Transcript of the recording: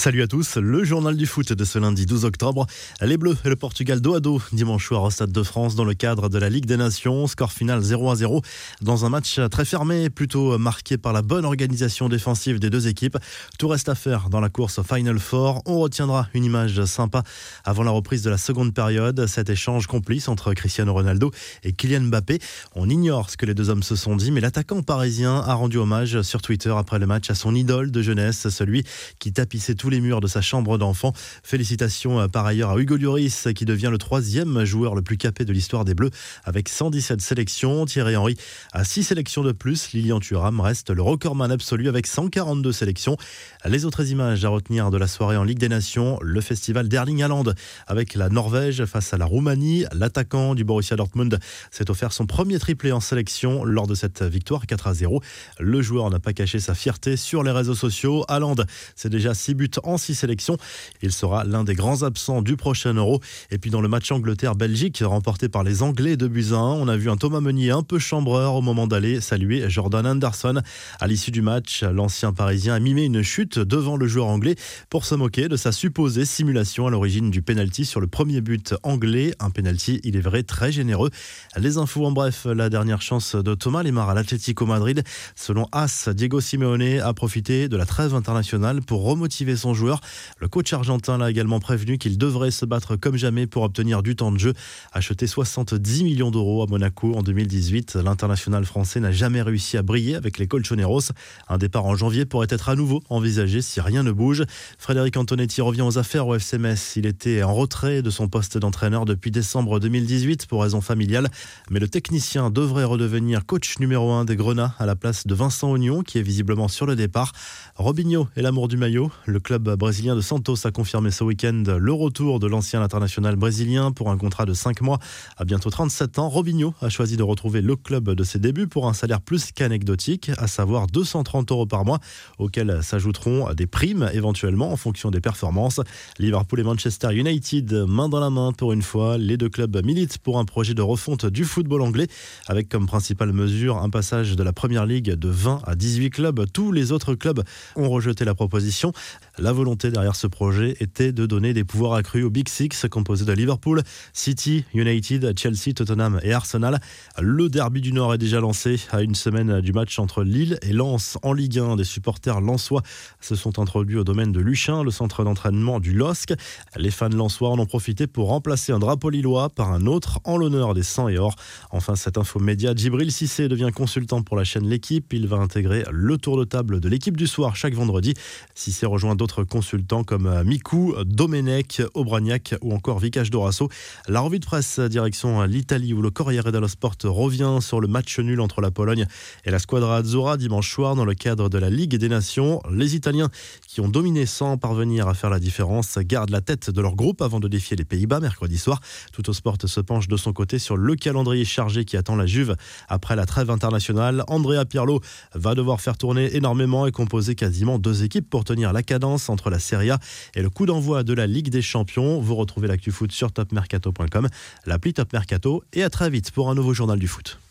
Salut à tous, le journal du foot de ce lundi 12 octobre. Les Bleus et le Portugal dos à dos dimanche soir au Stade de France dans le cadre de la Ligue des Nations. Score final 0 à 0 dans un match très fermé, plutôt marqué par la bonne organisation défensive des deux équipes. Tout reste à faire dans la course Final Four. On retiendra une image sympa avant la reprise de la seconde période. Cet échange complice entre Cristiano Ronaldo et Kylian Mbappé. On ignore ce que les deux hommes se sont dit, mais l'attaquant parisien a rendu hommage sur Twitter après le match à son idole de jeunesse, celui qui tapissait tous les murs de sa chambre d'enfant. Félicitations euh, par ailleurs à Hugo Lloris qui devient le troisième joueur le plus capé de l'histoire des Bleus avec 117 sélections. Thierry Henry a 6 sélections de plus. Lilian Thuram reste le recordman absolu avec 142 sélections. Les autres images à retenir de la soirée en Ligue des Nations, le festival d'Erling Haaland avec la Norvège face à la Roumanie. L'attaquant du Borussia Dortmund s'est offert son premier triplé en sélection lors de cette victoire 4 à 0. Le joueur n'a pas caché sa fierté sur les réseaux sociaux. Haaland, c'est déjà 6 buts en six sélections. Il sera l'un des grands absents du prochain Euro. Et puis dans le match Angleterre-Belgique, remporté par les Anglais de Buzyn, on a vu un Thomas Meunier un peu chambreur au moment d'aller saluer Jordan Anderson. À l'issue du match, l'ancien Parisien a mimé une chute devant le joueur anglais pour se moquer de sa supposée simulation à l'origine du penalty sur le premier but anglais. Un penalty, il est vrai, très généreux. Les infos en bref, la dernière chance de Thomas Lemar à l'Atlético Madrid. Selon As, Diego Simeone a profité de la trêve internationale pour remotiver son joueur. Le coach argentin l'a également prévenu qu'il devrait se battre comme jamais pour obtenir du temps de jeu. Acheté 70 millions d'euros à Monaco en 2018, l'international français n'a jamais réussi à briller avec les Colchoneros. Un départ en janvier pourrait être à nouveau envisagé si rien ne bouge. Frédéric Antonetti revient aux affaires au FCMS. Il était en retrait de son poste d'entraîneur depuis décembre 2018 pour raison familiale, mais le technicien devrait redevenir coach numéro 1 des Grenats à la place de Vincent Ognon qui est visiblement sur le départ. Robinho est l'amour du maillot. Le club brésilien de Santos a confirmé ce week-end le retour de l'ancien international brésilien pour un contrat de 5 mois. À bientôt 37 ans, Robinho a choisi de retrouver le club de ses débuts pour un salaire plus qu'anecdotique, à savoir 230 euros par mois, auxquels s'ajouteront des primes éventuellement en fonction des performances. Liverpool et Manchester United, main dans la main pour une fois, les deux clubs militent pour un projet de refonte du football anglais, avec comme principale mesure un passage de la Première Ligue de 20 à 18 clubs. Tous les autres clubs ont rejeté la proposition. La volonté derrière ce projet était de donner des pouvoirs accrus au Big Six, composé de Liverpool, City, United, Chelsea, Tottenham et Arsenal. Le derby du Nord est déjà lancé à une semaine du match entre Lille et Lens en Ligue 1. Des supporters lensois se sont introduits au domaine de Luchin, le centre d'entraînement du LOSC. Les fans lensois en ont profité pour remplacer un drapeau lillois par un autre en l'honneur des 100 et or. Enfin, cette info média, Djibril Cissé devient consultant pour la chaîne L'équipe. Il va intégrer le tour de table de l'équipe du soir chaque vendredi. Cissé rejoint d'autres consultants comme euh, Mikou, Domenech, Aubragnac ou encore Vicage Dorasso. La revue de presse direction l'Italie où le Corriere dello Sport revient sur le match nul entre la Pologne et la Squadra Azzurra dimanche soir dans le cadre de la Ligue des Nations. Les Italiens qui ont dominé sans parvenir à faire la différence gardent la tête de leur groupe avant de défier les Pays-Bas mercredi soir. Tout au sport se penche de son côté sur le calendrier chargé qui attend la Juve après la trêve internationale. Andrea Pirlo va devoir faire tourner énormément et composer quasiment deux équipes pour tenir la cadence entre la Serie A et le coup d'envoi de la Ligue des Champions. Vous retrouvez l'actu foot sur topmercato.com, l'appli Top Mercato et à très vite pour un nouveau journal du foot.